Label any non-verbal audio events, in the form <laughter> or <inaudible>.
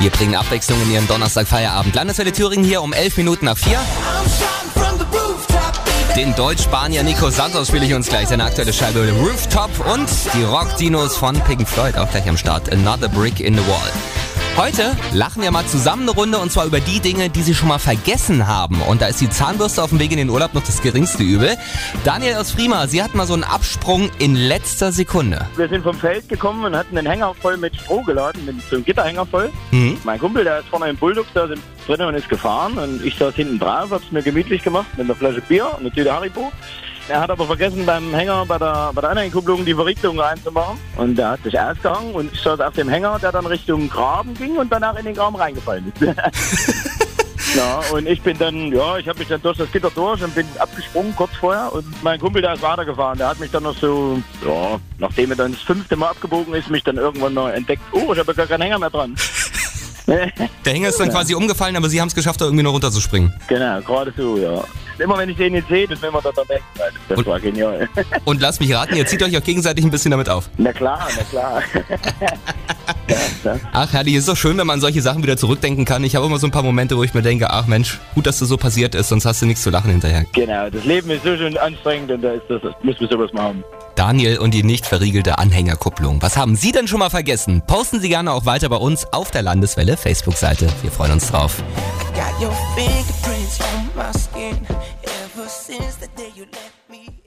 Wir bringen Abwechslung in Ihren Donnerstag-Feierabend. Landeswelle Thüringen hier um 11 Minuten nach 4. Den Deutsch-Spanier Nico Santos spiele ich uns gleich. Seine aktuelle Scheibe Rooftop und die Rock-Dinos von Pink Floyd auch gleich am Start. Another Brick in the Wall. Heute lachen wir mal zusammen eine Runde und zwar über die Dinge, die Sie schon mal vergessen haben. Und da ist die Zahnbürste auf dem Weg in den Urlaub noch das geringste Übel. Daniel aus Prima, Sie hatten mal so einen Absprung in letzter Sekunde. Wir sind vom Feld gekommen und hatten den Hänger voll mit Stroh geladen, mit so einem Gitterhänger voll. Mhm. Mein Kumpel, der ist vorne im Bulldog, da sind drinnen und ist gefahren und ich saß hinten drauf, hab's mir gemütlich gemacht mit einer Flasche Bier und einer Tüte Haribo. Er hat aber vergessen, beim Hänger bei der, bei der Anhängerkupplung die Verricklung reinzumachen. Und der hat sich ausgehangen und ich saß auf dem Hänger, der dann Richtung Graben ging und danach in den Graben reingefallen ist. <laughs> Ja, und ich bin dann, ja, ich habe mich dann durch das Gitter durch und bin abgesprungen kurz vorher. Und mein Kumpel, der ist weitergefahren. Der hat mich dann noch so, ja, nachdem er dann das fünfte Mal abgebogen ist, mich dann irgendwann noch entdeckt. Oh, ich habe gar keinen Hänger mehr dran. Der Hänger ist dann <laughs> quasi umgefallen, aber Sie haben es geschafft, da irgendwie noch runterzuspringen. genau, gerade so, ja. Immer wenn ich den jetzt sehe, das will man da dann weg. Das Und- war genial. <laughs> Und lasst mich raten, ihr zieht euch auch gegenseitig ein bisschen damit auf. na klar, na klar. <laughs> ja, ja. Ach, Herrlich, ist doch schön, wenn man an solche Sachen wieder zurückdenken kann. Ich habe immer so ein paar Momente, wo ich mir denke, ach Mensch, gut, dass das so passiert ist, sonst hast du nichts zu lachen hinterher. Genau, das Leben ist so schön anstrengend und da ist das, muss man sowas machen. Daniel und die nicht verriegelte Anhängerkupplung. Was haben Sie denn schon mal vergessen? Posten Sie gerne auch weiter bei uns auf der Landeswelle Facebook-Seite. Wir freuen uns drauf. Your fingerprints on my skin ever since the day you left me.